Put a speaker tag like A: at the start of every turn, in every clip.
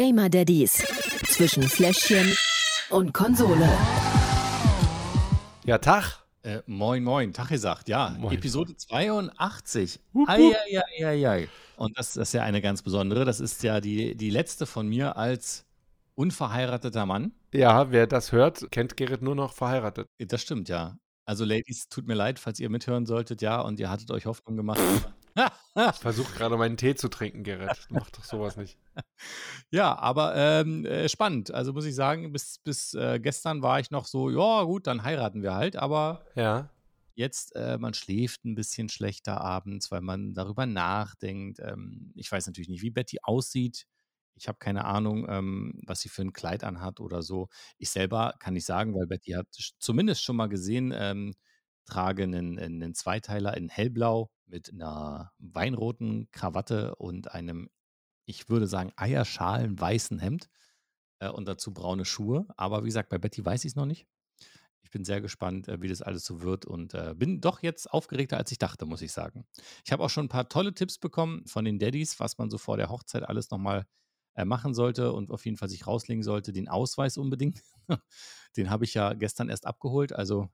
A: Gamer Daddies zwischen Fläschchen und Konsole.
B: Ja, Tag.
C: Äh, moin, moin, Tag gesagt, ja.
B: Moin.
C: Episode 82.
B: Hup, hup.
C: Eieieiei. Und das, das ist ja eine ganz besondere. Das ist ja die, die letzte von mir als unverheirateter Mann.
B: Ja, wer das hört, kennt Gerrit nur noch verheiratet.
C: Das stimmt, ja. Also, Ladies, tut mir leid, falls ihr mithören solltet, ja, und ihr hattet euch Hoffnung gemacht.
B: Ich versuche gerade meinen Tee zu trinken, Gerrit. Mach doch sowas nicht.
C: ja, aber ähm, äh, spannend. Also muss ich sagen, bis, bis äh, gestern war ich noch so, ja, gut, dann heiraten wir halt, aber
B: Ja.
C: Jetzt, äh, man schläft ein bisschen schlechter abends, weil man darüber nachdenkt. Ähm, ich weiß natürlich nicht, wie Betty aussieht. Ich habe keine Ahnung, ähm, was sie für ein Kleid anhat oder so. Ich selber kann nicht sagen, weil Betty hat zumindest schon mal gesehen, ähm, trage einen, einen Zweiteiler in hellblau mit einer weinroten Krawatte und einem, ich würde sagen, eierschalen weißen Hemd äh, und dazu braune Schuhe. Aber wie gesagt, bei Betty weiß ich es noch nicht. Ich bin sehr gespannt, äh, wie das alles so wird und äh, bin doch jetzt aufgeregter, als ich dachte, muss ich sagen. Ich habe auch schon ein paar tolle Tipps bekommen von den Daddies, was man so vor der Hochzeit alles nochmal äh, machen sollte und auf jeden Fall sich rauslegen sollte. Den Ausweis unbedingt. Den habe ich ja gestern erst abgeholt, also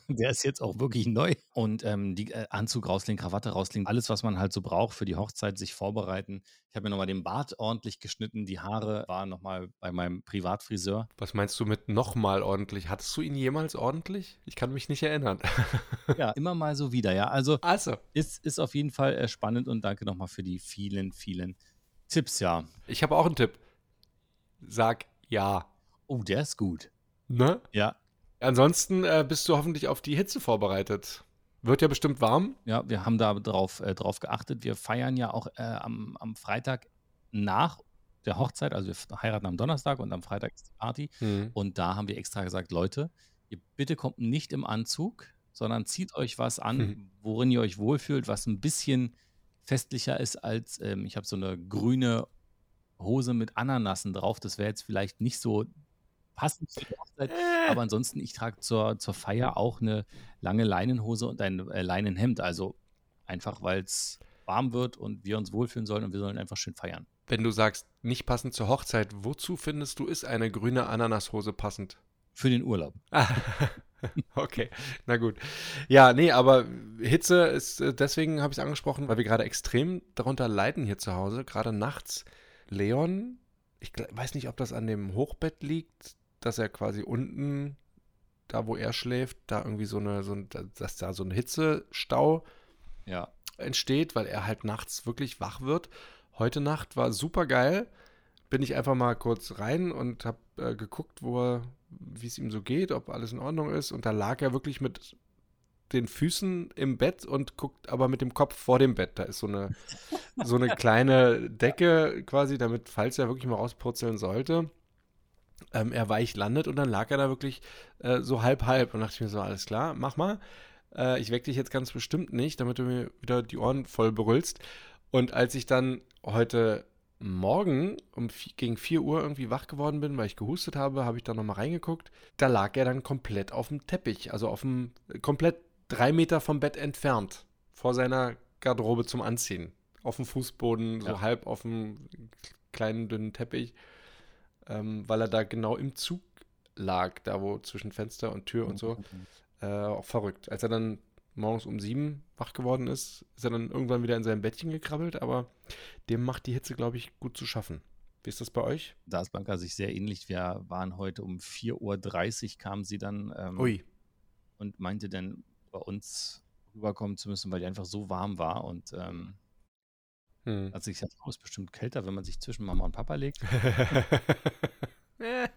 C: der ist jetzt auch wirklich neu. Und ähm, die äh, Anzug rauslegen, Krawatte rauslegen, alles, was man halt so braucht für die Hochzeit, sich vorbereiten. Ich habe mir nochmal den Bart ordentlich geschnitten, die Haare waren nochmal bei meinem Privatfriseur.
B: Was meinst du mit nochmal ordentlich? Hattest du ihn jemals ordentlich? Ich kann mich nicht erinnern.
C: Ja, immer mal so wieder, ja. Also
B: Also,
C: ist, ist auf jeden Fall äh, spannend und danke nochmal für die vielen, vielen Tipps, ja.
B: ich habe auch einen Tipp. Sag ja.
C: Oh, der ist gut.
B: Ne?
C: Ja,
B: Ansonsten äh, bist du hoffentlich auf die Hitze vorbereitet. Wird ja bestimmt warm.
C: ja, wir haben da drauf, äh, drauf geachtet. Wir feiern ja auch äh, am, am Freitag nach der Hochzeit, also wir heiraten am Donnerstag und am Freitag ist die Party. Und da haben wir extra gesagt, Leute, ihr bitte kommt nicht im Anzug, sondern zieht euch was an,
B: Mhm.
C: worin ihr euch wohlfühlt, was ein bisschen festlicher ist als, ähm, ich habe so eine grüne Hose mit Ananassen drauf. Das wäre jetzt vielleicht nicht so passend für die Hochzeit. Aber ansonsten, ich trage zur, zur Feier auch eine lange Leinenhose und ein äh, Leinenhemd. Also einfach, weil es warm wird und wir uns wohlfühlen sollen und wir sollen einfach schön feiern.
B: Wenn du sagst, nicht passend zur Hochzeit, wozu findest du, ist eine grüne Ananashose passend?
C: Für den Urlaub.
B: Okay, na gut. Ja, nee, aber Hitze ist, äh, deswegen habe ich es angesprochen, weil wir gerade extrem darunter leiden hier zu Hause, gerade nachts. Leon, ich weiß nicht, ob das an dem Hochbett liegt, dass er quasi unten, da wo er schläft, da irgendwie so eine, so ein, dass da so ein Hitzestau
C: Ja.
B: entsteht, weil er halt nachts wirklich wach wird. Heute Nacht war super geil. Bin ich einfach mal kurz rein und habe äh, geguckt, wo er, wie es ihm so geht, ob alles in Ordnung ist. Und da lag er wirklich mit den Füßen im Bett und guckt aber mit dem Kopf vor dem Bett. Da ist so eine, so eine kleine Decke quasi, damit, falls er wirklich mal rauspurzeln sollte, ähm, er weich landet und dann lag er da wirklich äh, so halb halb und dachte ich mir so, alles klar, mach mal. Äh, ich weck dich jetzt ganz bestimmt nicht, damit du mir wieder die Ohren voll brüllst. Und als ich dann heute Morgen um gegen 4 Uhr irgendwie wach geworden bin, weil ich gehustet habe, habe ich da nochmal reingeguckt. Da lag er dann komplett auf dem Teppich, also auf dem, komplett drei Meter vom Bett entfernt, vor seiner Garderobe zum Anziehen. Auf dem Fußboden, so
C: Ja.
B: halb auf dem kleinen, dünnen Teppich, ähm, weil er da genau im Zug lag, da wo zwischen Fenster und Tür und so. Äh, auch verrückt. Als er dann morgens um sieben wach geworden ist, ist er dann irgendwann wieder in sein Bettchen gekrabbelt, aber dem macht die Hitze, glaube ich, gut zu schaffen. Wie ist das bei euch?
C: Da ist Blanca sich sehr ähnlich. Wir waren heute um 4.30 Uhr, kam sie dann ähm,
B: Ui.
C: und meinte dann, bei uns rüberkommen zu müssen, weil die einfach so warm war. Und ähm,
B: Hm.
C: hat sich gesagt, oh, ist bestimmt kälter, wenn man sich zwischen Mama und Papa legt.
B: Äh,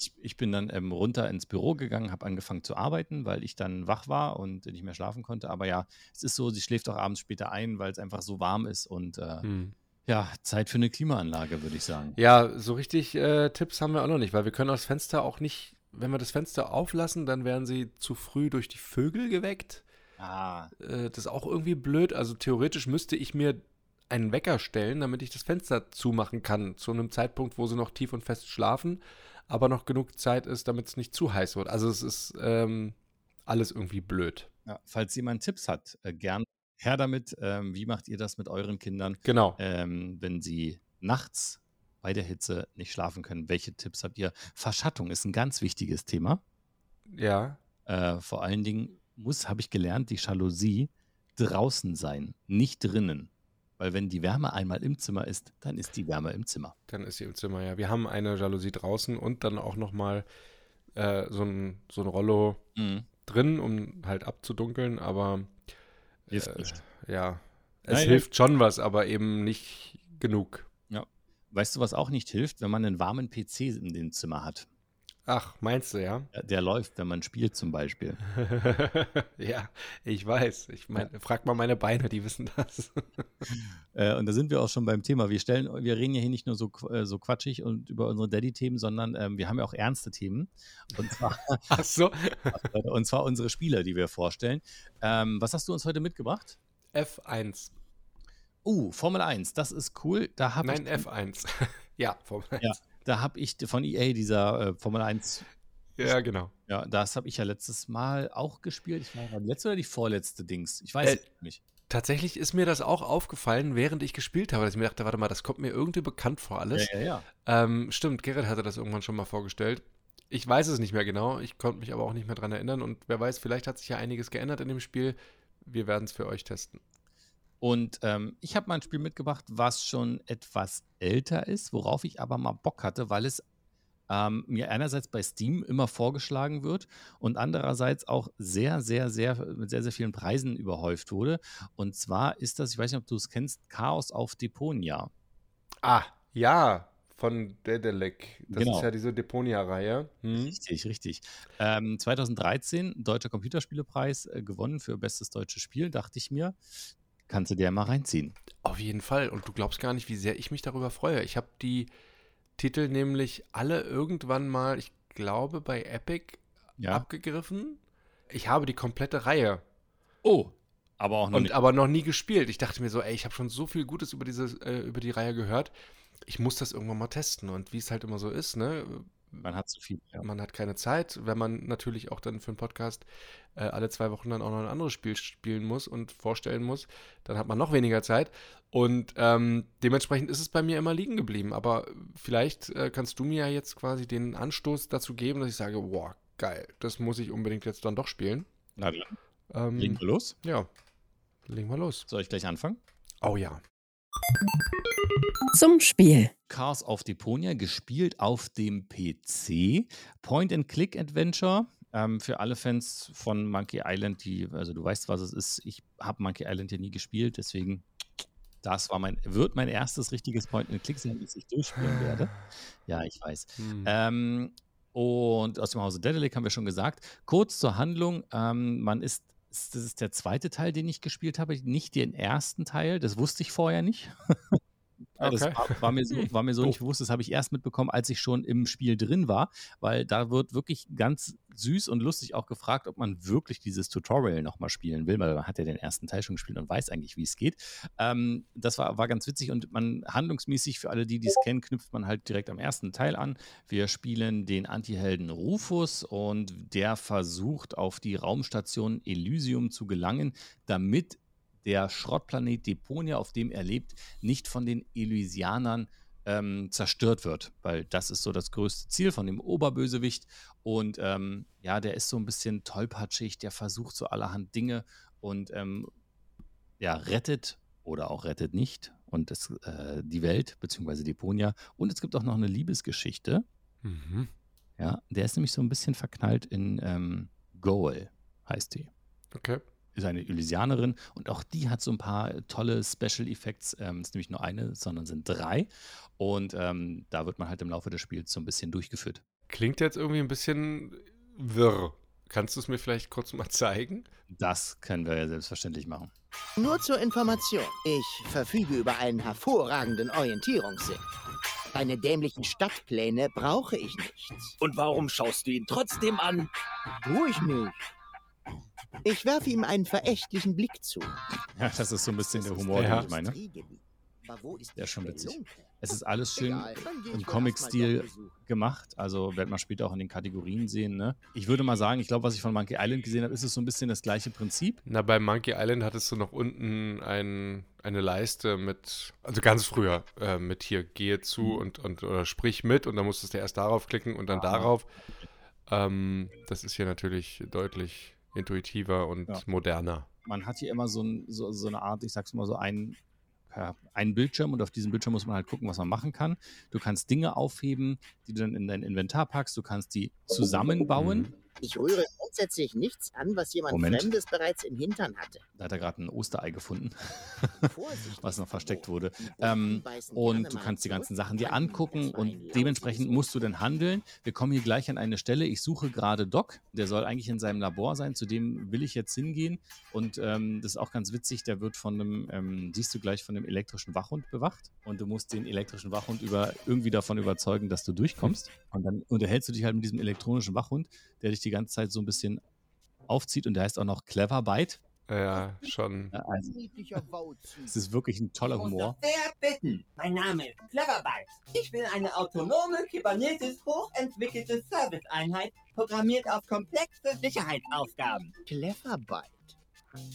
C: Ich, ich bin dann ähm, runter ins Büro gegangen, habe angefangen zu arbeiten, weil ich dann wach war und nicht mehr schlafen konnte. Aber ja, es ist so, sie schläft auch abends später ein, weil es einfach so warm ist. Und äh,
B: hm.
C: ja, Zeit für eine Klimaanlage, würde ich sagen.
B: Ja, so richtig äh, Tipps haben wir auch noch nicht, weil wir können das Fenster auch nicht, wenn wir das Fenster auflassen, dann werden sie zu früh durch die Vögel geweckt.
C: Ah,
B: Äh, das ist auch irgendwie blöd. Also theoretisch müsste ich mir einen Wecker stellen, damit ich das Fenster zumachen kann, zu einem Zeitpunkt, wo sie noch tief und fest schlafen, aber noch genug Zeit ist, damit es nicht zu heiß wird. Also es ist ähm, alles irgendwie blöd.
C: ja, falls jemand Tipps hat, äh, gern her damit. Ähm, wie macht ihr das mit euren Kindern,
B: Genau.
C: ähm, wenn sie nachts bei der Hitze nicht schlafen können. Welche Tipps habt ihr? Verschattung ist ein ganz wichtiges Thema.
B: Ja.
C: Äh, vor allen Dingen muss, habe ich gelernt, die Jalousie draußen sein, nicht drinnen. Weil wenn die Wärme einmal im Zimmer ist, dann ist die Wärme im Zimmer.
B: Dann ist sie im Zimmer, ja. Wir haben eine Jalousie draußen und dann auch nochmal äh, so, ein, so ein Rollo
C: Mhm.
B: drin, um halt abzudunkeln, aber äh, ja, es
C: Nein,
B: hilft schon was, aber eben nicht genug.
C: Weißt du, was auch nicht hilft, wenn man einen warmen PC in dem Zimmer hat?
B: Ach, meinst du, ja?
C: Der- Der läuft, wenn man spielt zum Beispiel.
B: ja, ich weiß. Ich mein, frag mal meine Beine, die wissen das.
C: Äh, und da sind wir auch schon beim Thema. Wir stellen, wir reden ja hier nicht nur so, äh, so quatschig und über unsere Daddy-Themen, sondern ähm, wir haben ja auch ernste Themen. Und zwar,
B: Ach so.
C: und zwar unsere Spieler, die wir vorstellen. Ähm, was hast du uns heute mitgebracht?
B: F1.
C: Uh, Formel 1, das ist cool. Da
B: Nein,
C: ich,
B: F1. ja, Formel 1.
C: Ja. Da habe ich von EA dieser äh, Formel 1
B: Ja, genau.
C: Ja, das habe ich ja letztes Mal auch gespielt. Ich meine, letzte oder die vorletzte Dings? Ich weiß
B: Äh,
C: es nicht.
B: Tatsächlich ist mir das auch aufgefallen, während ich gespielt habe, dass ich mir dachte, warte mal, das kommt mir irgendwie bekannt vor alles.
C: Ja, ja, ja.
B: Ähm, stimmt, Gerrit hatte das irgendwann schon mal vorgestellt. Ich weiß es nicht mehr genau, ich konnte mich aber auch nicht mehr dran erinnern und wer weiß, vielleicht hat sich ja einiges geändert in dem Spiel. Wir werden es für euch testen.
C: Und ähm, ich habe mal ein Spiel mitgebracht, was schon etwas älter ist, worauf ich aber mal Bock hatte, weil es ähm, mir einerseits bei Steam immer vorgeschlagen wird und andererseits auch sehr, sehr, sehr mit sehr, sehr vielen Preisen überhäuft wurde. Und zwar ist das, ich weiß nicht, ob du es kennst, Chaos auf Deponia.
B: Ah, ja, von Dedelec. Das
C: Genau.
B: ist ja diese Deponia-Reihe. Hm?
C: Richtig, richtig. Ähm, 2013 Deutscher Computerspielepreis äh, gewonnen für bestes deutsches Spiel, dachte ich mir. Kannst du dir mal reinziehen.
B: Auf jeden Fall. Und du glaubst gar nicht, wie sehr ich mich darüber freue. Ich habe die Titel nämlich alle irgendwann mal, ich glaube, bei Epic
C: Ja.
B: abgegriffen. Ich habe die komplette Reihe
C: Oh, aber auch noch
B: und
C: nicht.
B: aber noch nie gespielt. Ich dachte mir so, ey, ich habe schon so viel Gutes über diese äh, über die Reihe gehört. Ich muss das irgendwann mal testen und wie es halt immer so ist, ne?
C: Man hat zu viel. Ja.
B: Man hat keine Zeit, wenn man natürlich auch dann für einen Podcast äh, alle zwei Wochen dann auch noch ein anderes Spiel spielen muss und vorstellen muss, dann hat man noch weniger Zeit. Und ähm, dementsprechend ist es bei mir immer liegen geblieben. Aber vielleicht äh, kannst du mir ja jetzt quasi den Anstoß dazu geben, dass ich sage, boah, geil, das muss ich unbedingt jetzt dann doch spielen.
C: Na dann,
B: Ähm,
C: legen wir los.
B: ja, legen wir los.
C: Soll ich gleich anfangen?
B: Oh ja.
A: Zum Spiel.
C: Chaos auf Deponia, gespielt auf dem PC. Point-and-Click-Adventure. Ähm, für alle Fans von Monkey Island, die, also du weißt, was es ist. Ich habe Monkey Island ja nie gespielt, deswegen das war mein, wird mein erstes richtiges Point-and-Click sein, das ich durchspielen werde. Ja, ich weiß.
B: Hm.
C: Ähm, und aus dem Hause Dedelic haben wir schon gesagt. Kurz zur Handlung. Ähm, man ist, das ist der zweite Teil, den ich gespielt habe, nicht den ersten Teil. Das wusste ich vorher nicht. Ja, Das
B: Okay.
C: war, war mir so, war mir so nicht bewusst, das habe ich erst mitbekommen, als ich schon im Spiel drin war, weil da wird wirklich ganz süß und lustig auch gefragt, ob man wirklich dieses Tutorial nochmal spielen will, weil man hat ja den ersten Teil schon gespielt und weiß eigentlich, wie es geht. Ähm, das war, war ganz witzig und man handlungsmäßig, für alle, die dies kennen, knüpft man halt direkt am ersten Teil an. Wir spielen den Antihelden Rufus und der versucht auf die Raumstation Elysium zu gelangen, damit der Schrottplanet Deponia, auf dem er lebt, nicht von den Elysianern ähm, zerstört wird, weil das ist so das größte Ziel von dem Oberbösewicht. Und ähm, ja, der ist so ein bisschen tollpatschig, der versucht so allerhand Dinge und ähm, ja, rettet oder auch rettet nicht und es, äh, die Welt, beziehungsweise Deponia. Und es gibt auch noch eine Liebesgeschichte.
B: Mhm.
C: Ja, der ist nämlich so ein bisschen verknallt in ähm, Goal, heißt die
B: Okay.
C: Ist eine Elysianerin und auch die hat so ein paar tolle Special Effects. Ähm, ist nämlich nur eine, sondern sind drei. Und ähm, da wird man halt im Laufe des Spiels so ein bisschen durchgeführt.
B: Klingt jetzt irgendwie ein bisschen wirr. Kannst du es mir vielleicht kurz mal zeigen?
C: Das können wir ja selbstverständlich machen.
D: Nur zur Information. Ich verfüge über einen hervorragenden Orientierungssinn. Deine dämlichen Stadtpläne brauche ich nicht.
E: Und warum schaust du ihn trotzdem an?
D: Tu ich nicht. Ich werfe ihm einen verächtlichen Blick zu.
C: Ja, das ist so ein bisschen der Humor,
B: Ja.
C: den ich meine.
D: Aber wo ist
C: Der ist schon witzig. Es ist alles schön im Comic-Stil gemacht. Also wird man später auch in den Kategorien sehen. Ne? Ich würde mal sagen, ich glaube, was ich von Monkey Island gesehen habe, ist es so ein bisschen das gleiche Prinzip.
B: Na, bei Monkey Island hattest du noch unten ein, eine Leiste mit, also ganz früher, äh, mit hier, gehe zu
C: Mhm.
B: und, und oder sprich mit und dann musstest du erst darauf klicken und dann
C: Ah.
B: darauf. Ähm, das ist hier natürlich deutlich intuitiver und
C: Ja.
B: moderner.
C: Man hat hier immer so, ein, so, so eine Art, ich sag's mal so, ein, ja, einen Bildschirm und auf diesem Bildschirm muss man halt gucken, was man machen kann. Du kannst Dinge aufheben, die du dann in dein Inventar packst. Du kannst die zusammenbauen.
B: Mhm.
D: Ich rühre grundsätzlich nichts an, was jemand
C: Moment.
D: Fremdes bereits im Hintern hatte.
C: Da hat er gerade ein Osterei gefunden. Was noch versteckt wurde. Ähm, und du kannst die ganzen Sachen dir angucken und dementsprechend musst du dann handeln. Wir kommen hier gleich an eine Stelle. Ich suche gerade Doc. Der soll eigentlich in seinem Labor sein. Zu dem will ich jetzt hingehen. Und ähm, das ist auch ganz witzig. Der wird von einem, ähm, siehst du gleich, von einem elektrischen Wachhund bewacht. Und du musst den elektrischen Wachhund über, irgendwie davon überzeugen, dass du durchkommst. Und dann unterhältst du dich halt mit diesem elektronischen Wachhund, der dich die ganze Zeit so ein bisschen aufzieht. Und der heißt auch noch Clever Bite.
B: Ja, schon.
C: Ja, Also, es ist wirklich ein toller
F: Ich muss
C: Humor.
F: sehr bitten. Mein Name ist Cleverbyte. Ich bin eine autonome, kybernetisch hochentwickelte Serviceeinheit, programmiert auf komplexe Sicherheitsaufgaben.
D: Cleverbite.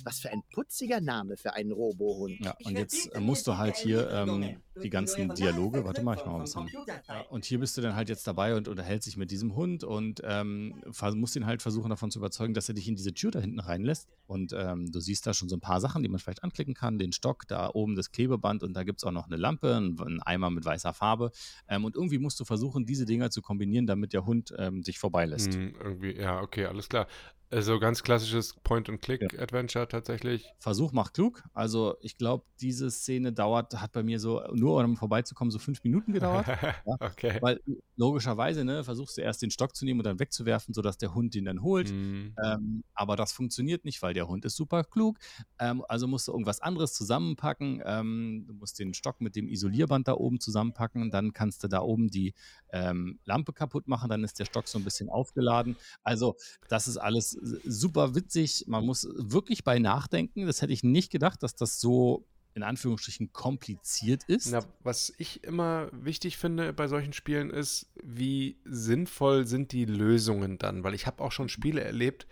D: Was für ein putziger Name für einen Robohund.
C: Ja, und jetzt äh, musst du halt hier ähm, die ganzen Dialoge, warte mal, ich mach mal. Ja,
F: Computerzeit.
C: und hier bist du dann halt jetzt dabei und unterhältst dich mit diesem Hund und ähm, musst ihn halt versuchen davon zu überzeugen, dass er dich in diese Tür da hinten reinlässt. Und ähm, du siehst da schon so ein paar Sachen, die man vielleicht anklicken kann. Den Stock, da oben das Klebeband und da gibt es auch noch eine Lampe, ein, ein Eimer mit weißer Farbe. Ähm, und irgendwie musst du versuchen, diese Dinger zu kombinieren, damit der Hund ähm, sich vorbeilässt.
B: Hm, irgendwie, ja, okay, alles klar. Also ganz klassisches Point-and-Click-Adventure tatsächlich.
C: Versuch macht klug. Also ich glaube, diese Szene dauert, hat bei mir so, nur um vorbeizukommen, so fünf Minuten gedauert.
B: okay.
C: Weil logischerweise, ne, versuchst du erst den Stock zu nehmen und dann wegzuwerfen, sodass der Hund ihn dann holt.
B: Hm,
C: Ähm, aber das funktioniert nicht, weil der Hund ist super klug. Ähm, also musst du irgendwas anderes zusammenpacken. Ähm, du musst den Stock mit dem Isolierband da oben zusammenpacken. Dann kannst du da oben die ähm, Lampe kaputt machen. Dann ist der Stock so ein bisschen aufgeladen. Also das ist alles super witzig. Man muss wirklich bei nachdenken. Das hätte ich nicht gedacht, dass das so in Anführungsstrichen kompliziert ist.
B: Na, was ich immer wichtig finde bei solchen Spielen ist, wie sinnvoll sind die Lösungen dann? Weil ich habe auch schon Spiele erlebt,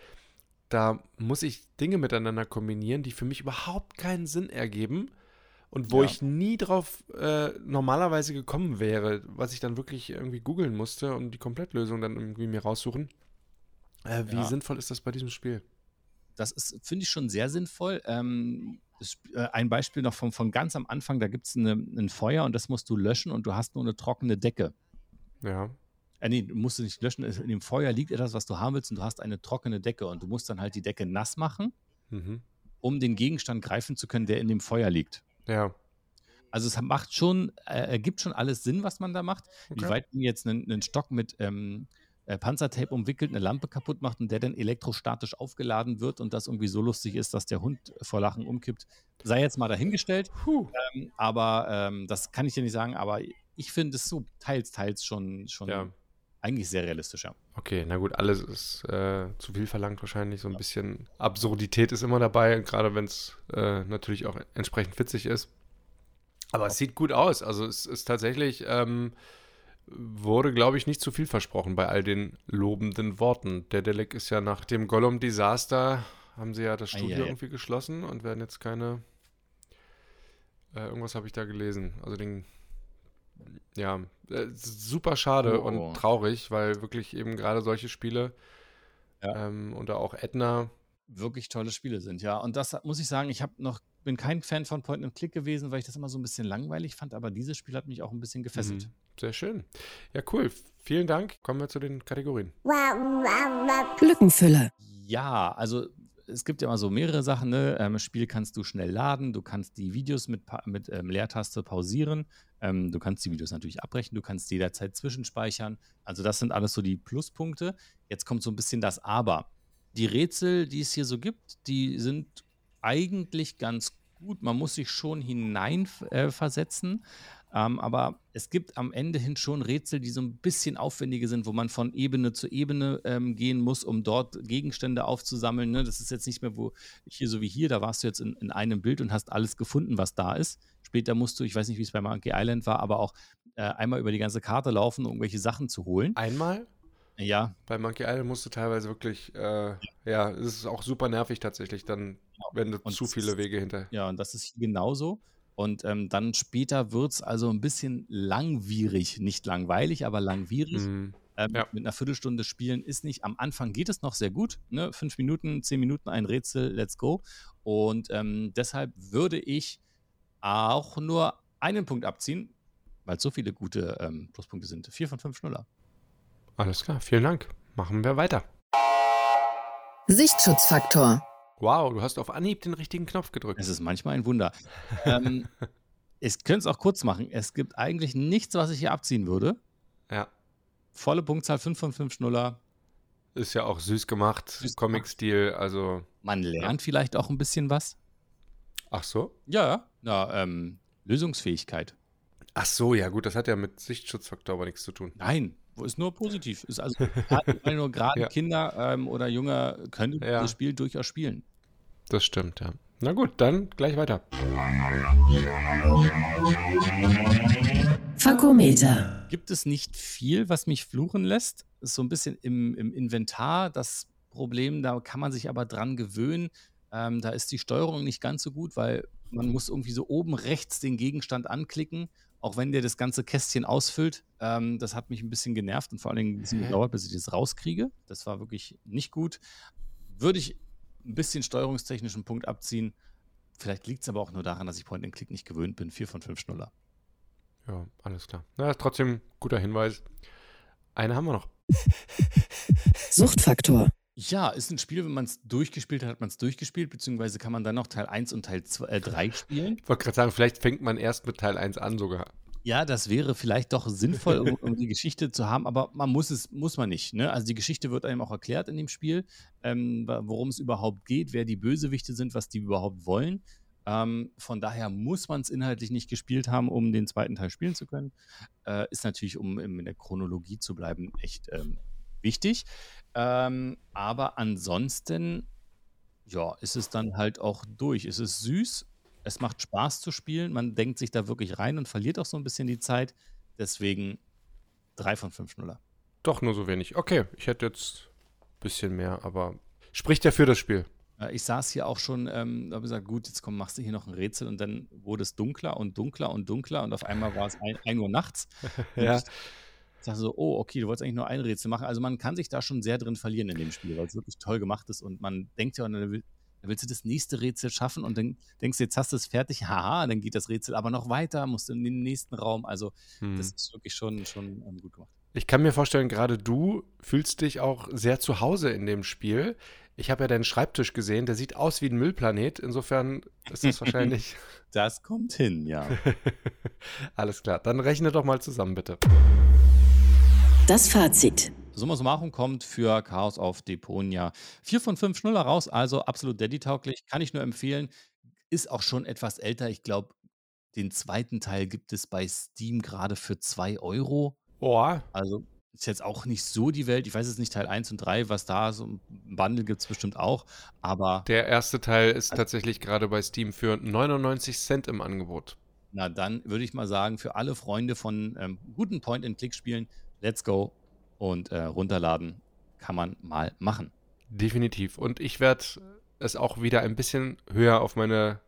B: da muss ich Dinge miteinander kombinieren, die für mich überhaupt keinen Sinn ergeben und wo
C: Ja.
B: ich nie drauf äh, normalerweise gekommen wäre, was ich dann wirklich irgendwie googeln musste und die Komplettlösung dann irgendwie mir raussuchen. Äh, wie
C: Ja.
B: sinnvoll ist das bei diesem Spiel?
C: Das ist, finde ich, schon sehr sinnvoll. Ähm, äh, ein Beispiel noch von, von ganz am Anfang, da gibt es ein Feuer und das musst du löschen und du hast nur eine trockene Decke.
B: Ja.
C: Äh, nee, du musst es nicht löschen. In dem Feuer liegt etwas, was du haben willst und du hast eine trockene Decke und du musst dann halt die Decke nass machen,
B: Mhm.
C: um den Gegenstand greifen zu können, der in dem Feuer liegt.
B: Ja.
C: Also es macht schon, äh, ergibt schon alles Sinn, was man da macht. Wie
B: Okay.
C: weit man jetzt einen, einen Stock mit ähm, äh, Panzertape umwickelt, eine Lampe kaputt macht und der dann elektrostatisch aufgeladen wird und das irgendwie so lustig ist, dass der Hund vor Lachen umkippt, sei jetzt mal dahingestellt. Ähm, aber ähm, das kann ich dir nicht sagen, aber ich finde es so teils, teils schon, schon
B: Ja.
C: eigentlich sehr realistisch. Ja.
B: Okay, na gut, alles ist äh, zu viel verlangt wahrscheinlich. So ein bisschen Absurdität ist immer dabei, gerade wenn es äh, natürlich auch entsprechend witzig ist. Aber es sieht gut aus. Also es ist tatsächlich, ähm, wurde, glaube ich, nicht zu viel versprochen bei all den lobenden Worten. Der Delek ist ja nach dem Gollum-Desaster, haben sie ja das Studio
C: Eieiei.
B: irgendwie geschlossen und werden jetzt keine, äh, irgendwas habe ich da gelesen. Also den, ja, äh, super schade
C: Oh.
B: und traurig, weil wirklich eben gerade solche Spiele
C: Ja.
B: ähm, oder auch Edna,
C: Wirklich tolle Spiele sind, ja. Und das muss ich sagen, ich habe noch, bin kein Fan von Point and Click gewesen, weil ich das immer so ein bisschen langweilig fand, aber dieses Spiel hat mich auch ein bisschen gefesselt.
B: Mhm. Sehr schön. Ja, cool. Vielen Dank. Kommen wir zu den Kategorien.
A: Lückenfüller.
C: Ja, also es gibt ja immer so mehrere Sachen. Ne? Ähm, das Spiel kannst du schnell laden, du kannst die Videos mit, Pa- mit ähm, Leertaste pausieren, ähm, du kannst die Videos natürlich abbrechen, du kannst jederzeit zwischenspeichern. Also das sind alles so die Pluspunkte. Jetzt kommt so ein bisschen das Aber. Die Rätsel, die es hier so gibt, die sind eigentlich ganz gut. Man muss sich schon hineinversetzen. Äh, ähm, aber es gibt am Ende hin schon Rätsel, die so ein bisschen aufwendiger sind, wo man von Ebene zu Ebene ähm, gehen muss, um dort Gegenstände aufzusammeln. Ne? Das ist jetzt nicht mehr, wo hier so wie hier, da warst du jetzt in, in einem Bild und hast alles gefunden, was da ist. Später musst du, ich weiß nicht, wie es bei Monkey Island war, aber auch äh, einmal über die ganze Karte laufen, um irgendwelche Sachen zu holen.
B: Einmal?
C: Ja,
B: Bei Monkey Island musst du teilweise wirklich, äh, ja, es ist auch super nervig tatsächlich, dann, wenn du
C: Und
B: zu viele
C: ist-
B: Wege hinter.
C: ja, und das ist genauso. Und ähm, dann später wird es also ein bisschen langwierig. Nicht langweilig, aber langwierig.
B: Mhm.
C: Ähm,
B: Ja.
C: Mit einer Viertelstunde spielen ist nicht. Am Anfang geht es noch sehr gut. Ne? Fünf Minuten, zehn Minuten ein Rätsel, let's go. Und ähm, deshalb würde ich auch nur einen Punkt abziehen, weil es so viele gute ähm, Pluspunkte sind. Vier von fünf Schnuller.
B: Alles klar, vielen Dank. Machen wir weiter.
A: Sichtschutzfaktor.
B: Wow, du hast auf Anhieb den richtigen Knopf gedrückt.
C: Es ist manchmal ein Wunder. ähm, ich könnte es auch kurz machen. Es gibt eigentlich nichts, was ich hier abziehen würde.
B: Ja,
C: Volle Punktzahl, 5 von 5 Schnuller.
B: ist ja auch süß gemacht, Comic-Stil, also,
C: Man lernt vielleicht auch ein bisschen was.
B: ach so?
C: Ja, na, ähm, Lösungsfähigkeit.
B: Ach so, ja gut, das hat ja mit Sichtschutzfaktor aber nichts zu tun.
C: Nein, ist nur positiv. Ist also nur gerade
B: Ja.
C: Kinder ähm, oder Junge können
B: Ja.
C: das Spiel durchaus spielen.
B: Das stimmt, ja. Na gut, dann gleich weiter.
A: Fakometer.
C: Gibt es nicht viel, was mich fluchen lässt? Ist so ein bisschen im, im Inventar das Problem, da kann man sich aber dran gewöhnen. Ähm, da ist die Steuerung nicht ganz so gut, weil man muss irgendwie so oben rechts den Gegenstand anklicken, auch wenn der das ganze Kästchen ausfüllt. Ähm, das hat mich ein bisschen genervt und vor allen Dingen ein bisschen gedauert, bis ich das rauskriege. Das war wirklich nicht gut. Würde ich ein bisschen steuerungstechnischen Punkt abziehen. Vielleicht liegt es aber auch nur daran, dass ich Point-and-Click nicht gewöhnt bin. Vier von fünf Schnuller.
B: Ja, alles klar. Na, ist trotzdem guter Hinweis. Eine haben wir noch.
A: Suchtfaktor.
C: Ja, ist ein Spiel, wenn man es durchgespielt hat, hat man es durchgespielt, beziehungsweise kann man dann noch Teil 1 und Teil 2, äh, 3 spielen.
B: Ich wollte gerade sagen, vielleicht fängt man erst mit Teil 1 an sogar.
C: Ja, das wäre vielleicht doch sinnvoll, um, um die Geschichte zu haben, aber man muss es, muss man nicht. Ne? Also die Geschichte wird einem auch erklärt in dem Spiel, ähm, worum es überhaupt geht, wer die Bösewichte sind, was die überhaupt wollen. Ähm, von daher muss man es inhaltlich nicht gespielt haben, um den zweiten Teil spielen zu können. Äh, ist natürlich, um in der Chronologie zu bleiben, echt ähm, wichtig. Ähm, aber ansonsten, ja, ist es dann halt auch durch. Es ist süß, es macht Spaß zu spielen, man denkt sich da wirklich rein und verliert auch so ein bisschen die Zeit. Deswegen drei von fünf Schnuller.
B: Doch nur so wenig. Okay, ich hätte jetzt ein bisschen mehr, aber spricht ja für das Spiel.
C: Äh, Ich saß hier auch schon, ähm, habe gesagt, gut, jetzt komm, machst du hier noch ein Rätsel und dann wurde es dunkler und dunkler und dunkler und auf einmal war es ein, ein Uhr nachts.
B: Ja.
C: Ich dachte so, oh, okay, du wolltest eigentlich nur ein Rätsel machen. Also man kann sich da schon sehr drin verlieren in dem Spiel, weil es wirklich toll gemacht ist und man denkt ja, willst du das nächste Rätsel schaffen und dann denkst du, jetzt hast du es fertig, haha, dann geht das Rätsel aber noch weiter, musst du in den nächsten Raum. Also
B: Hm.
C: das ist wirklich schon, schon ähm, gut gemacht.
B: Ich kann mir vorstellen, gerade du fühlst dich auch sehr zu Hause in dem Spiel. Ich habe ja deinen Schreibtisch gesehen, der sieht aus wie ein Müllplanet. Insofern ist das wahrscheinlich
C: Das kommt hin, ja.
B: alles klar. Dann rechne doch mal zusammen, bitte.
A: Das Fazit.
C: Summa summarum kommt für Chaos auf Deponia 4 von 5 Schnuller raus, also absolut Daddy-tauglich. Kann ich nur empfehlen. Ist auch schon etwas älter. Ich glaube, den zweiten Teil gibt es bei Steam gerade für 2 Euro.
B: Oh,
C: Also ist jetzt auch nicht so die Welt. Ich weiß jetzt nicht Teil 1 und 3, was da so ein Bundle gibt es bestimmt auch. Aber
B: der erste Teil ist tatsächlich gerade bei Steam für 99 Cent im Angebot.
C: na dann würde ich mal sagen, für alle Freunde von ähm, guten Point-and-Click-Spielen, let's go und äh, runterladen kann man mal machen.
B: Definitiv. Und ich werde es auch wieder ein bisschen höher auf meine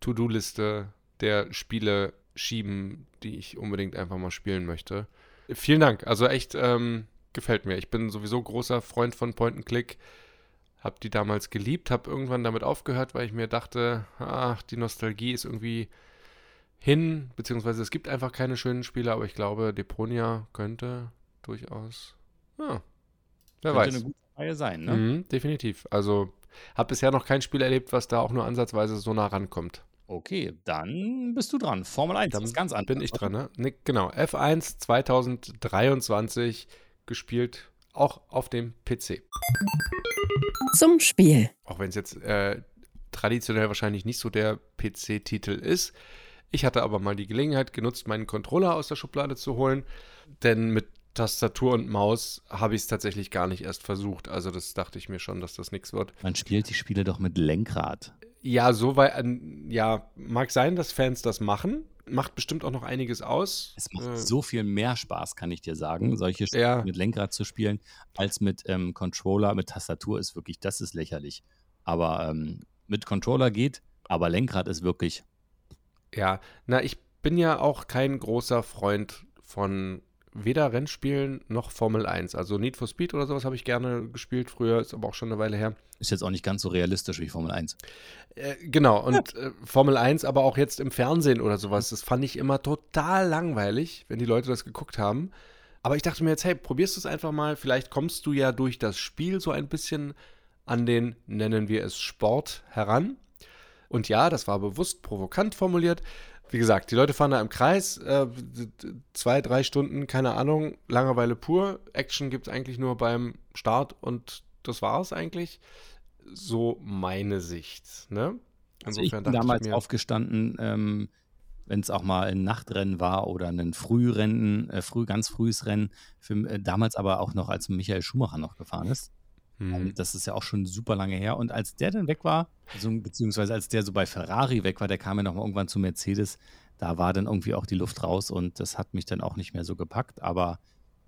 B: To-Do-Liste der Spiele schieben, die ich unbedingt einfach mal spielen möchte. Vielen Dank. Also echt ähm, gefällt mir. Ich bin sowieso großer Freund von Point and Click. Hab die damals geliebt, hab irgendwann damit aufgehört, weil ich mir dachte, ach, die Nostalgie ist irgendwie hin, beziehungsweise es gibt einfach keine schönen Spiele, aber ich glaube, Deponia könnte durchaus, ja, wer
C: Könnte
B: weiß.
C: eine gute Reihe sein, ne?
B: Mhm, definitiv. Also habe bisher noch kein Spiel erlebt, was da auch nur ansatzweise so nah rankommt.
C: Okay, dann bist du dran. Formel 1,
B: Dann
C: was ganz anderes.
B: Bin ich dran, ne? ne genau. F1 2023 gespielt, auch auf dem PC.
A: Zum Spiel.
B: Auch wenn es jetzt äh, traditionell wahrscheinlich nicht so der PC-Titel ist. Ich hatte aber mal die Gelegenheit genutzt, meinen Controller aus der Schublade zu holen, denn mit Tastatur und Maus habe ich es tatsächlich gar nicht erst versucht. Also das dachte ich mir schon, dass das nichts wird.
C: Man spielt die Spiele doch mit Lenkrad.
B: Ja, so weit, ja, mag sein, dass Fans das machen. Macht bestimmt auch noch einiges aus.
C: Es macht
B: Äh,
C: so viel mehr Spaß, kann ich dir sagen, solche Spiele
B: Ja.
C: mit Lenkrad zu spielen, als mit ähm, Controller. Mit Tastatur ist wirklich, das ist lächerlich. Aber ähm, mit Controller geht, aber Lenkrad ist wirklich.
B: Ja, na, ich bin ja auch kein großer Freund von weder Rennspielen noch Formel 1. Also Need for Speed oder sowas habe ich gerne gespielt früher, ist aber auch schon eine Weile her.
C: Ist jetzt auch nicht ganz so realistisch wie Formel 1.
B: Äh, genau, und äh, Formel 1, aber auch jetzt im Fernsehen oder sowas, das fand ich immer total langweilig, wenn die Leute das geguckt haben. Aber ich dachte mir jetzt, hey, probierst du es einfach mal, vielleicht kommst du ja durch das Spiel so ein bisschen an den, nennen wir es Sport, heran. Und ja, das war bewusst provokant formuliert. Wie gesagt, die Leute fahren da im Kreis, äh, zwei, drei Stunden, keine Ahnung, Langeweile pur. Action gibt es eigentlich nur beim Start und das war es eigentlich. So meine Sicht. Ne?
C: Also ich bin damals
B: mir,
C: aufgestanden, ähm, wenn es auch mal ein Nachtrennen war oder ein Frührennen, äh, früh, ganz frühes Rennen. Für, äh, damals aber auch noch, als Michael Schumacher noch gefahren ist.
B: Hm,
C: Ähm, Das ist ja auch schon super lange her. Und als der dann weg war, also, beziehungsweise als der so bei Ferrari weg war, der kam ja noch mal irgendwann zu Mercedes, da war dann irgendwie auch die Luft raus und das hat mich dann auch nicht mehr so gepackt. Aber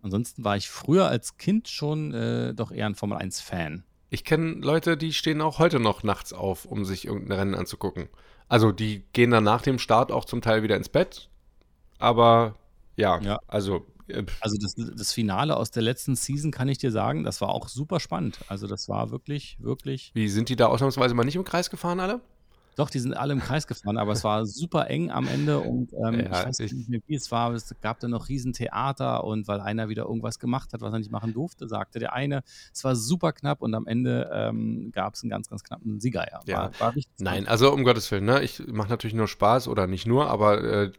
C: ansonsten war ich früher als Kind schon äh, doch eher ein Formel 1-Fan.
B: Ich kenne Leute, die stehen auch heute noch nachts auf, um sich irgendein Rennen anzugucken. Also die gehen dann nach dem Start auch zum Teil wieder ins Bett. Aber ja,
C: Ja.
B: also
C: Also das, das Finale aus der letzten Season kann ich dir sagen, das war auch super spannend. Also das war wirklich, wirklich.
B: wie sind die da ausnahmsweise mal nicht im Kreis gefahren alle?
C: Doch, die sind alle im Kreis gefahren, aber es war super eng am Ende und ähm,
B: Ja,
C: ich weiß
B: ich-
C: nicht mehr, wie es war. Es gab dann noch Riesentheater und weil einer wieder irgendwas gemacht hat, was er nicht machen durfte, sagte der eine, es war super knapp und am Ende ähm, gab es einen ganz, ganz knappen Sieger. Ja,
B: Ja.
C: War, war
B: Nein, also um Gottes Willen, ne? Ich mache natürlich nur Spaß oder nicht nur, aber äh,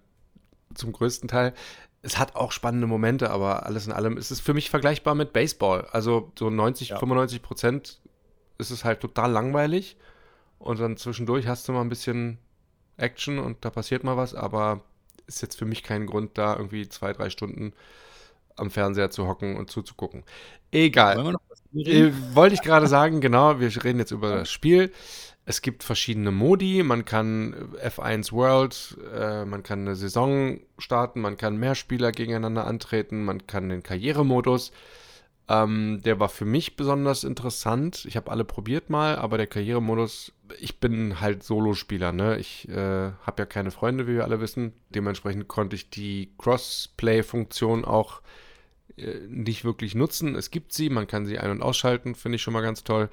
B: zum größten Teil. Es hat auch spannende Momente, aber alles in allem ist es für mich vergleichbar mit Baseball. Also so 90,
C: Ja.
B: 95 Prozent ist es halt total langweilig und dann zwischendurch hast du mal ein bisschen Action und da passiert mal was, aber ist jetzt für mich kein Grund, da irgendwie zwei, drei Stunden am Fernseher zu hocken und zuzugucken. Egal. Äh, wollte ich gerade sagen, genau, wir reden jetzt über das Spiel. Es gibt verschiedene Modi, man kann F1 World, äh, man kann eine Saison starten, man kann mehr Spieler gegeneinander antreten, man kann den Karrieremodus. Ähm, der war für mich besonders interessant. Ich habe alle probiert mal, aber der Karrieremodus, ich bin halt Solospieler, ne? Ich äh, habe ja keine Freunde, wie wir alle wissen. Dementsprechend konnte ich die Crossplay-Funktion auch äh, nicht wirklich nutzen. Es gibt sie, man kann sie ein- und ausschalten, finde ich schon mal ganz toll.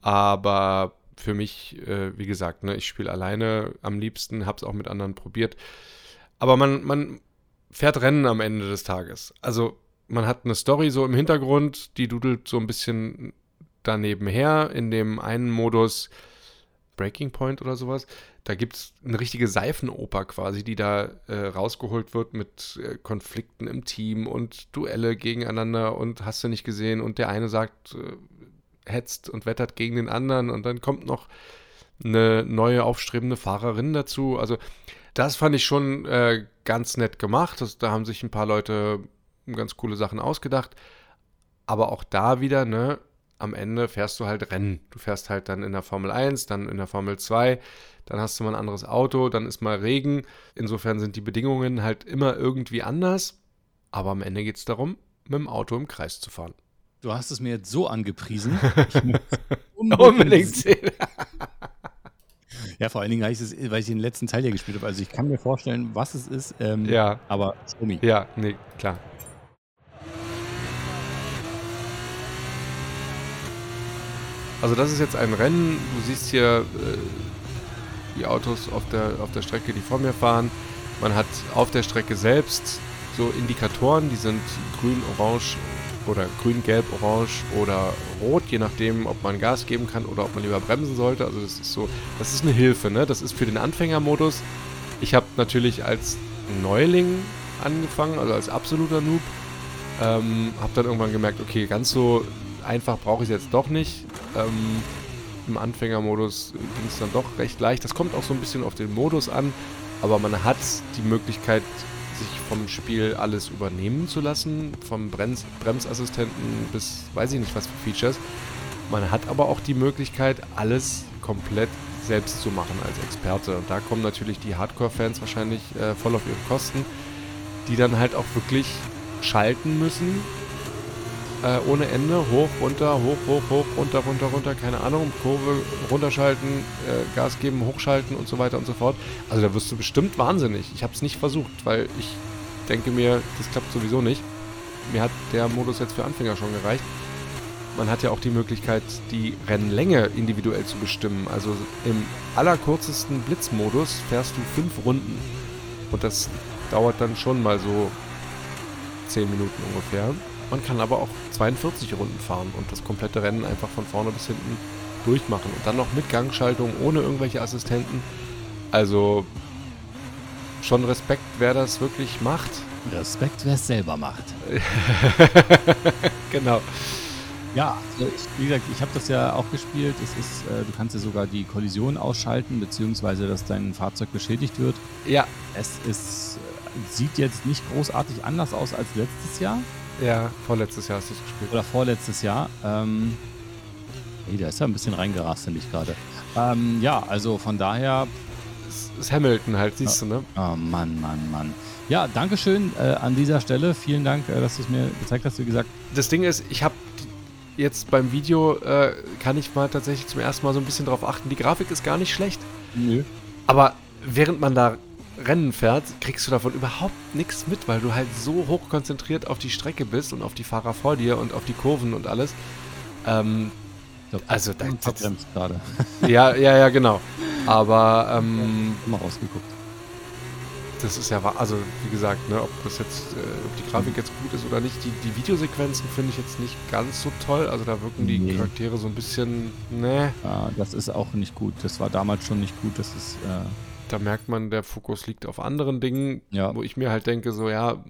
B: Aber für mich, äh, wie gesagt, ne, ich spiele alleine am liebsten, habe es auch mit anderen probiert. Aber man, man fährt Rennen am Ende des Tages. Also man hat eine Story so im Hintergrund, die dudelt so ein bisschen daneben her. In dem einen Modus Breaking Point oder sowas, da gibt es eine richtige Seifenoper quasi, die da äh, rausgeholt wird mit äh, Konflikten im Team und Duelle gegeneinander und hast du nicht gesehen und der eine sagt, äh, hetzt und wettert gegen den anderen und dann kommt noch eine neue aufstrebende Fahrerin dazu. Also das fand ich schon äh, ganz nett gemacht. Das, da haben sich ein paar Leute ganz coole Sachen ausgedacht. Aber auch da wieder, ne, am Ende fährst du halt Rennen. Du fährst halt dann in der Formel 1, dann in der Formel 2, dann hast du mal ein anderes Auto, dann ist mal Regen. Insofern sind die Bedingungen halt immer irgendwie anders. Aber am Ende geht es darum, mit dem Auto im Kreis zu fahren.
C: Du hast es mir jetzt so angepriesen. Ich muss
B: Unbedingt sehen.
C: Ja, vor allen Dingen, weil ich, das, weil ich den letzten Teil ja gespielt habe. Also ich kann mir vorstellen, was es ist. Ähm,
B: Ja,
C: Aber Schumi.
B: ja, nee, klar. Also das ist jetzt ein Rennen. Du siehst hier äh, die Autos auf der, auf der Strecke, die vor mir fahren. Man hat auf der Strecke selbst so Indikatoren, die sind grün, orange oder grün, gelb, orange oder rot, je nachdem, ob man Gas geben kann oder ob man lieber bremsen sollte. Also das ist so, das ist eine Hilfe, ne? Das ist für den Anfängermodus. Ich habe natürlich als Neuling angefangen, also als absoluter Noob. Ähm, habe dann irgendwann gemerkt, okay, ganz so einfach brauche ich es jetzt doch nicht. Ähm, Im Anfängermodus ging es dann doch recht leicht. Das kommt auch so ein bisschen auf den Modus an, aber man hat die Möglichkeit, sich vom Spiel alles übernehmen zu lassen, vom Brems Bremsassistenten bis weiß ich nicht was für Features. Man hat aber auch die Möglichkeit, alles komplett selbst zu machen als Experte. Und da kommen natürlich die Hardcore-Fans wahrscheinlich äh, voll auf ihre Kosten, die dann halt auch wirklich schalten müssen. Äh, ohne Ende, hoch, runter, hoch, hoch, hoch, runter, runter, runter, keine Ahnung, Kurve runterschalten, äh, Gas geben, hochschalten und so weiter und so fort. Also da wirst du bestimmt wahnsinnig. Ich habe es nicht versucht, weil ich denke mir, das klappt sowieso nicht. Mir hat der Modus jetzt für Anfänger schon gereicht. Man hat ja auch die Möglichkeit, die Rennlänge individuell zu bestimmen. Also im allerkürzesten Blitzmodus fährst du fünf Runden. Und das dauert dann schon mal so zehn Minuten ungefähr. Man kann aber auch 42 Runden fahren und das komplette Rennen einfach von vorne bis hinten durchmachen. Und dann noch mit Gangschaltung, ohne irgendwelche Assistenten. Also schon Respekt, wer das wirklich macht.
C: Respekt, wer es selber macht.
B: genau.
C: Ja, also ich, wie gesagt, ich habe das ja auch gespielt. Es ist, äh, du kannst ja sogar die Kollision ausschalten, beziehungsweise dass dein Fahrzeug beschädigt wird.
B: Ja.
C: Es ist, äh, sieht jetzt nicht großartig anders aus als letztes Jahr.
B: Ja, vorletztes Jahr hast du es gespielt.
C: Oder vorletztes Jahr. Ähm, hey, da ist ja ein bisschen reingerast, finde ich gerade. Ähm, ja, also von daher.
B: Es ist Hamilton halt, siehst
C: ja.
B: du, ne?
C: Oh Mann, Mann, Mann. Ja, Dankeschön äh, an dieser Stelle. Vielen Dank, äh, dass du es mir gezeigt hast. Wie gesagt,
B: Das Ding ist, ich habe jetzt beim Video, äh, kann ich mal tatsächlich zum ersten Mal so ein bisschen drauf achten. Die Grafik ist gar nicht schlecht.
C: nö.
B: Aber während man da Rennen fährt, kriegst du davon überhaupt nichts mit, weil du halt so hoch konzentriert auf die Strecke bist und auf die Fahrer vor dir und auf die Kurven und alles. Ähm,
C: glaub,
B: Also, da-
C: verbremst gerade.
B: ja, ja, ja, genau. Aber ähm,
C: Mal rausgeguckt.
B: das ist ja, wa- also wie gesagt, ne, ob das jetzt, äh, ob die Grafik jetzt gut ist oder nicht, die, die Videosequenzen finde ich jetzt nicht ganz so toll. Also da wirken die
C: Nee.
B: Charaktere so ein bisschen, ne,
C: Ja, das ist auch nicht gut. Das war damals schon nicht gut. Das ist, äh,
B: da merkt man, der Fokus liegt auf anderen Dingen,
C: ja.
B: wo ich mir halt denke, so ja,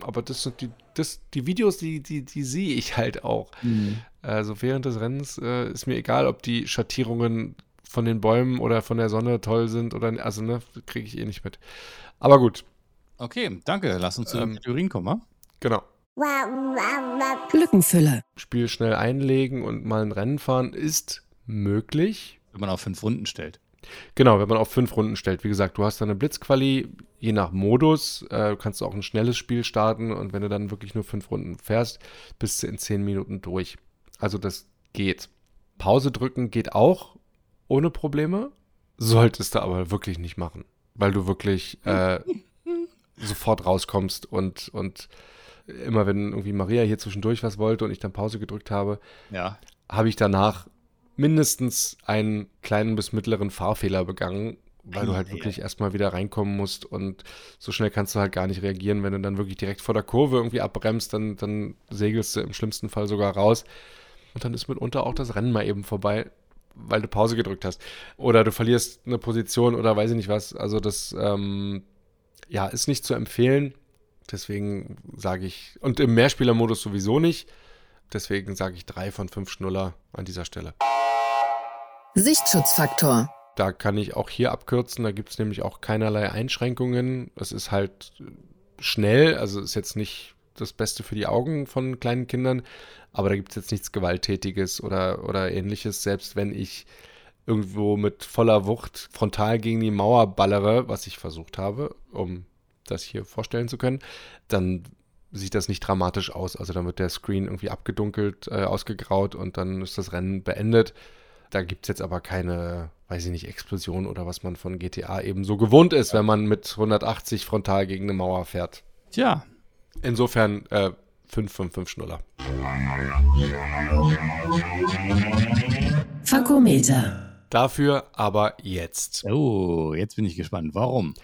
B: aber das sind die, das, die Videos, die, die, die sehe ich halt auch.
C: Mhm.
B: Also während des Rennens äh, ist mir egal, ob die Schattierungen von den Bäumen oder von der Sonne toll sind oder also ne, kriege ich eh nicht mit. Aber gut,
C: Okay, danke. Lass uns zu den
B: Ähm,
C: Kategorien kommen, wa?
B: genau.
A: Lückenfüller.
B: Spiel schnell einlegen und mal ein Rennen fahren ist möglich.
C: Wenn man auf fünf Runden stellt.
B: Genau, wenn man auf fünf Runden stellt. Wie gesagt, du hast dann eine Blitzquali, je nach Modus. Äh, kannst du auch ein schnelles Spiel starten und wenn du dann wirklich nur fünf Runden fährst, bist du in zehn Minuten durch. Also das geht. Pause drücken geht auch ohne Probleme. Solltest du aber wirklich nicht machen, weil du wirklich äh, sofort rauskommst und, und immer wenn irgendwie Maria hier zwischendurch was wollte und ich dann Pause gedrückt habe,
C: Ja.
B: habe ich danach mindestens einen kleinen bis mittleren Fahrfehler begangen, weil du halt wirklich erstmal wieder reinkommen musst und so schnell kannst du halt gar nicht reagieren. Wenn du dann wirklich direkt vor der Kurve irgendwie abbremst, dann, dann segelst du im schlimmsten Fall sogar raus. Und dann ist mitunter auch das Rennen mal eben vorbei, weil du Pause gedrückt hast. Oder du verlierst eine Position oder weiß ich nicht was. Also das, ähm, ja, ist nicht zu empfehlen. Deswegen sage ich, und im Mehrspielermodus sowieso nicht. Deswegen sage ich drei von fünf Schnuller an dieser Stelle.
A: Sichtschutzfaktor.
B: Da kann ich auch hier abkürzen. Da gibt es nämlich auch keinerlei Einschränkungen. Es ist halt schnell, also ist jetzt nicht das Beste für die Augen von kleinen Kindern, aber da gibt es jetzt nichts Gewalttätiges oder, oder ähnliches. Selbst wenn ich irgendwo mit voller Wucht frontal gegen die Mauer ballere, was ich versucht habe, um das hier vorstellen zu können, dann sieht das nicht dramatisch aus. Also dann wird der Screen irgendwie abgedunkelt, äh, ausgegraut und dann ist das Rennen beendet. Da gibt es jetzt aber keine, weiß ich nicht, Explosion oder was man von GTA eben so gewohnt ist, wenn man mit 180 frontal gegen eine Mauer fährt.
C: Tja,
B: Insofern äh, 5 von 5 Schnuller.
A: Fakometer.
B: Dafür aber jetzt.
C: oh, jetzt bin ich gespannt. Warum?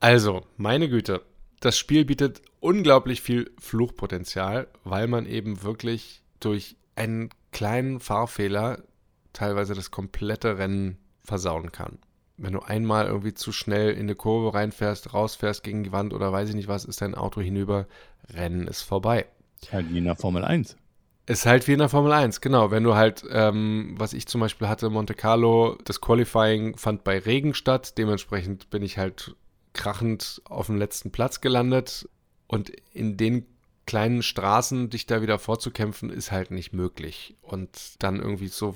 B: Also, meine Güte, das Spiel bietet unglaublich viel Fluchpotenzial, weil man eben wirklich durch einen kleinen Fahrfehler teilweise das komplette Rennen versauen kann. Wenn du einmal irgendwie zu schnell in eine Kurve reinfährst, rausfährst gegen die Wand oder weiß ich nicht was, ist dein Auto hinüber, Rennen ist vorbei.
C: Halt wie in der Formel 1.
B: Ist halt wie in der Formel 1, genau. Wenn du halt, ähm, was ich zum Beispiel hatte, Monte Carlo, das Qualifying fand bei Regen statt. Dementsprechend bin ich halt krachend auf dem letzten Platz gelandet. Und in den kleinen Straßen, dich da wieder vorzukämpfen, ist halt nicht möglich. Und dann irgendwie so,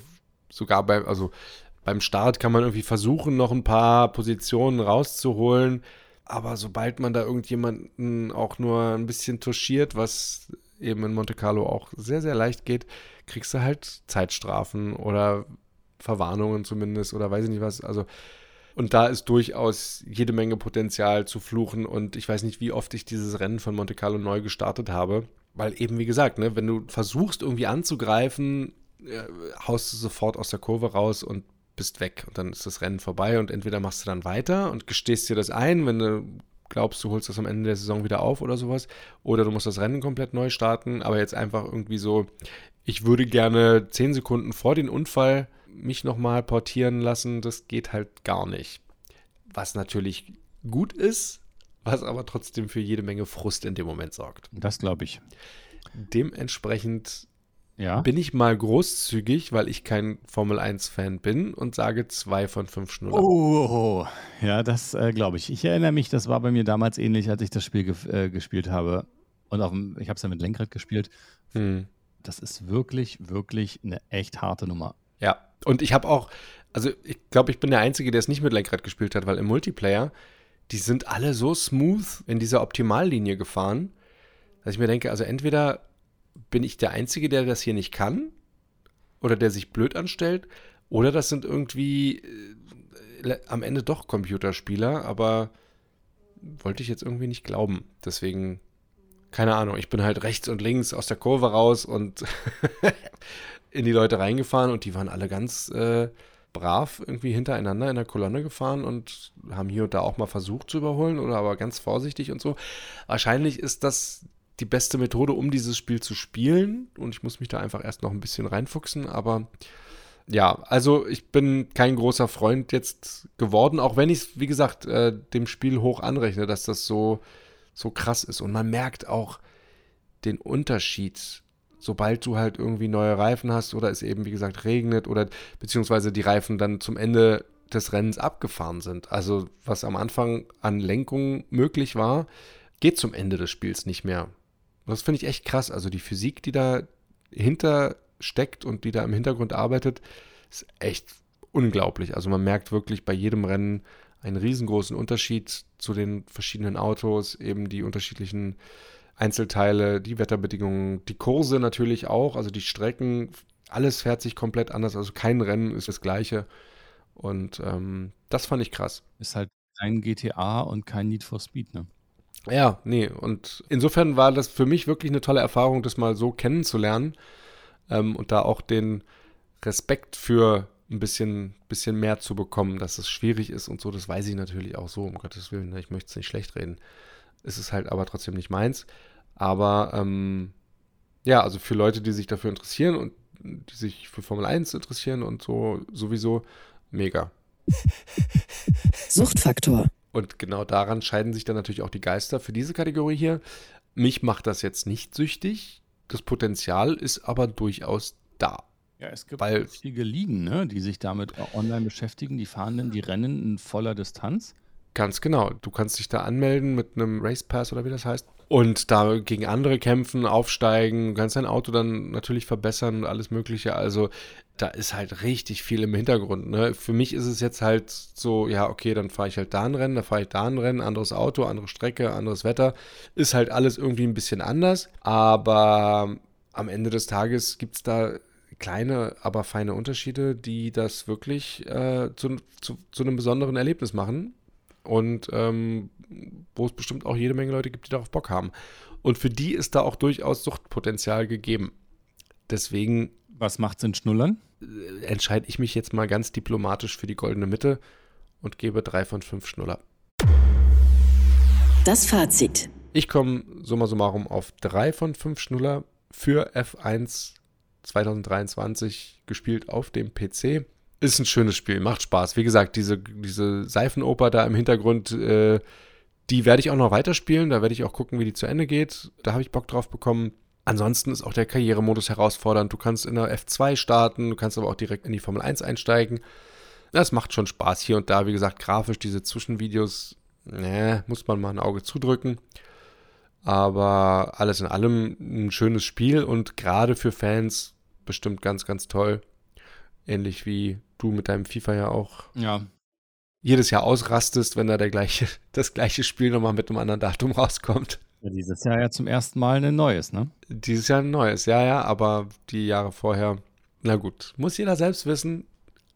B: sogar bei, also beim Start kann man irgendwie versuchen, noch ein paar Positionen rauszuholen. Aber sobald man da irgendjemanden auch nur ein bisschen touchiert, was eben in Monte Carlo auch sehr, sehr leicht geht, kriegst du halt Zeitstrafen oder Verwarnungen zumindest oder weiß ich nicht was. Also, und da ist durchaus jede Menge Potenzial zu fluchen und ich weiß nicht, wie oft ich dieses Rennen von Monte Carlo neu gestartet habe. Weil eben, wie gesagt, ne, wenn du versuchst irgendwie anzugreifen, äh, haust du sofort aus der Kurve raus und bist weg. Und dann ist das Rennen vorbei und entweder machst du dann weiter und gestehst dir das ein, wenn du glaubst, du holst das am Ende der Saison wieder auf oder sowas. Oder du musst das Rennen komplett neu starten, aber jetzt einfach irgendwie so, ich würde gerne zehn Sekunden vor den Unfall mich nochmal portieren lassen, das geht halt gar nicht. Was natürlich gut ist, was aber trotzdem für jede Menge Frust in dem Moment sorgt.
C: Das glaube ich.
B: Dementsprechend
C: Ja.
B: bin ich mal großzügig, weil ich kein Formel 1-Fan bin und sage zwei von fünf Schnuller.
C: Oh, ja, das äh, glaube ich. Ich erinnere mich, das war bei mir damals ähnlich, als ich das Spiel gef- äh, gespielt habe. Und auf dem, ich habe es ja mit Lenkrad gespielt.
B: Hm.
C: Das ist wirklich, wirklich eine echt harte Nummer.
B: Ja, und ich habe auch, also ich glaube, ich bin der Einzige, der es nicht mit Lenkrad gespielt hat, weil im Multiplayer, die sind alle so smooth in dieser Optimallinie gefahren, dass ich mir denke, also entweder bin ich der Einzige, der das hier nicht kann oder der sich blöd anstellt, oder das sind irgendwie äh, am Ende doch Computerspieler, aber wollte ich jetzt irgendwie nicht glauben. Deswegen, keine Ahnung, ich bin halt rechts und links aus der Kurve raus und in die Leute reingefahren und die waren alle ganz äh, brav irgendwie hintereinander in der Kolonne gefahren und haben hier und da auch mal versucht zu überholen oder aber ganz vorsichtig und so. Wahrscheinlich ist das die beste Methode, um dieses Spiel zu spielen und ich muss mich da einfach erst noch ein bisschen reinfuchsen, aber ja, also ich bin kein großer Freund jetzt geworden, auch wenn ich es, wie gesagt, äh, dem Spiel hoch anrechne, dass das so, so krass ist. Und man merkt auch den Unterschied, sobald du halt irgendwie neue Reifen hast oder es eben, wie gesagt, regnet oder beziehungsweise die Reifen dann zum Ende des Rennens abgefahren sind. Also was am Anfang an Lenkung möglich war, geht zum Ende des Spiels nicht mehr. Das finde ich echt krass. Also die Physik, die dahinter steckt und die da im Hintergrund arbeitet, ist echt unglaublich. Also man merkt wirklich bei jedem Rennen einen riesengroßen Unterschied zu den verschiedenen Autos, eben die unterschiedlichen Einzelteile, die Wetterbedingungen, die Kurse natürlich auch, also die Strecken, alles fährt sich komplett anders. Also kein Rennen ist das gleiche. Und ähm, das fand ich krass.
C: Ist halt kein GTA und kein Need for Speed, ne?
B: Ja, nee. Und insofern war das für mich wirklich eine tolle Erfahrung, das mal so kennenzulernen ähm, und da auch den Respekt für ein bisschen, bisschen mehr zu bekommen, dass es schwierig ist und so. Das weiß ich natürlich auch so, um Gottes Willen. Ne? Ich möchte es nicht schlecht reden. Es ist halt aber trotzdem nicht meins. Aber ähm, ja, also für Leute, die sich dafür interessieren und die sich für Formel 1 interessieren und so sowieso mega.
A: Suchtfaktor.
B: Und genau daran scheiden sich dann natürlich auch die Geister für diese Kategorie hier. Mich macht das jetzt nicht süchtig. Das Potenzial ist aber durchaus da.
C: Ja, es gibt
B: Weil-
C: richtige Ligen, ne, die sich damit online beschäftigen. Die fahren dann die Rennen in voller Distanz.
B: Ganz genau. Du kannst dich da anmelden mit einem Race Pass oder wie das heißt. Und da gegen andere kämpfen, aufsteigen. Kannst dein Auto dann natürlich verbessern und alles Mögliche. Also da ist halt richtig viel im Hintergrund. Ne? Für mich ist es jetzt halt so, ja, okay, dann fahre ich halt da ein Rennen, dann fahre ich da ein Rennen, anderes Auto, andere Strecke, anderes Wetter. Ist halt alles irgendwie ein bisschen anders. Aber am Ende des Tages gibt es da kleine, aber feine Unterschiede, die das wirklich äh, zu, zu, zu einem besonderen Erlebnis machen. Und ähm, wo es bestimmt auch jede Menge Leute gibt, die darauf Bock haben. Und für die ist da auch durchaus Suchtpotenzial gegeben. Deswegen
C: Was macht's in Schnullern?
B: äh, entscheide ich mich jetzt mal ganz diplomatisch für die goldene Mitte und gebe drei von fünf Schnuller.
A: Das Fazit.
B: Ich komme summa summarum auf drei von fünf Schnuller für F1 2023 gespielt auf dem PC. Ist ein schönes Spiel, macht Spaß. Wie gesagt, diese, diese Seifenoper da im Hintergrund, äh, die werde ich auch noch weiterspielen. Da werde ich auch gucken, wie die zu Ende geht. Da habe ich Bock drauf bekommen. Ansonsten ist auch der Karrieremodus herausfordernd. Du kannst in der F2 starten, du kannst aber auch direkt in die Formel 1 einsteigen. Das macht schon Spaß hier und da. Wie gesagt, grafisch diese Zwischenvideos, ne, muss man mal ein Auge zudrücken. Aber alles in allem ein schönes Spiel und gerade für Fans bestimmt ganz, ganz toll. Ähnlich wie du mit deinem FIFA ja auch
C: Ja,
B: jedes Jahr ausrastest, wenn da der gleiche, das gleiche Spiel nochmal mit einem anderen Datum rauskommt.
C: dieses Jahr ja zum ersten Mal ein neues, ne?
B: Dieses Jahr ein neues, ja, ja, aber die Jahre vorher, na gut, muss jeder selbst wissen.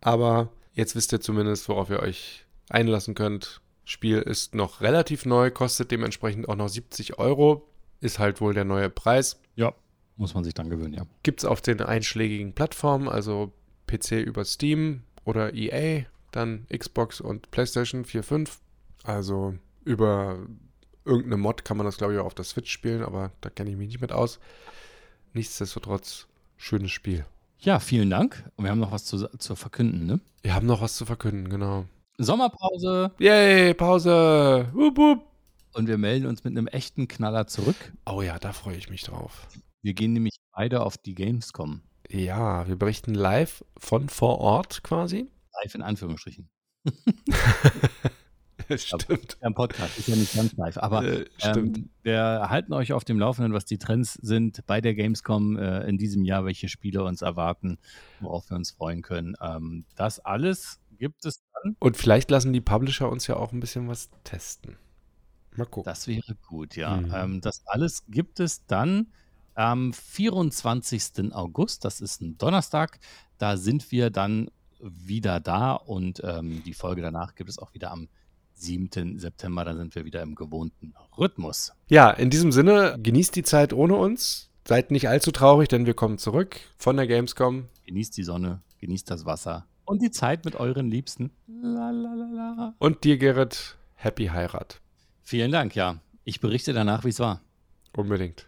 B: Aber jetzt wisst ihr zumindest, worauf ihr euch einlassen könnt. Spiel ist noch relativ neu, kostet dementsprechend auch noch 70 Euro. Ist halt wohl der neue Preis.
C: Ja, muss man sich dann gewöhnen, ja.
B: Gibt es auf den einschlägigen Plattformen, also PC über Steam oder EA, dann Xbox und PlayStation 4, 5. Also über irgendeine Mod kann man das, glaube ich, auch auf der Switch spielen, aber da kenne ich mich nicht mit aus. Nichtsdestotrotz, schönes Spiel.
C: Ja, vielen Dank. Und wir haben noch was zu, zu verkünden, ne?
B: Wir haben noch was zu verkünden, genau.
C: Sommerpause
B: Yay, Pause! Wup, wup.
C: und wir melden uns mit einem echten Knaller zurück.
B: Oh ja, da freue ich mich drauf.
C: Wir gehen nämlich beide auf die Gamescom.
B: Ja, wir berichten live von vor Ort quasi.
C: Live in Anführungsstrichen.
B: Stimmt.
C: Ja, Podcast ist ja nicht ganz live, aber
B: Äh,
C: ähm, wir halten euch auf dem Laufenden, was die Trends sind bei der Gamescom äh, in diesem Jahr, welche Spiele uns erwarten, worauf wir uns freuen können. Ähm, das alles gibt es dann.
B: Und vielleicht lassen die Publisher uns ja auch ein bisschen was testen. Mal gucken.
C: Das wäre gut, ja.
B: Mhm.
C: Ähm, das alles gibt es dann am 24. August, das ist ein Donnerstag. Da sind wir dann wieder da und ähm, die Folge danach gibt es auch wieder am 7. September. Dann sind wir wieder im gewohnten Rhythmus.
B: Ja, in diesem Sinne, genießt die Zeit ohne uns. Seid nicht allzu traurig, denn wir kommen zurück von der Gamescom.
C: Genießt die Sonne, genießt das Wasser und die Zeit mit euren Liebsten. La, la, la, la.
B: Und dir, Gerrit, Happy Heirat.
C: Vielen Dank, ja. Ich berichte danach, wie es war.
B: Unbedingt.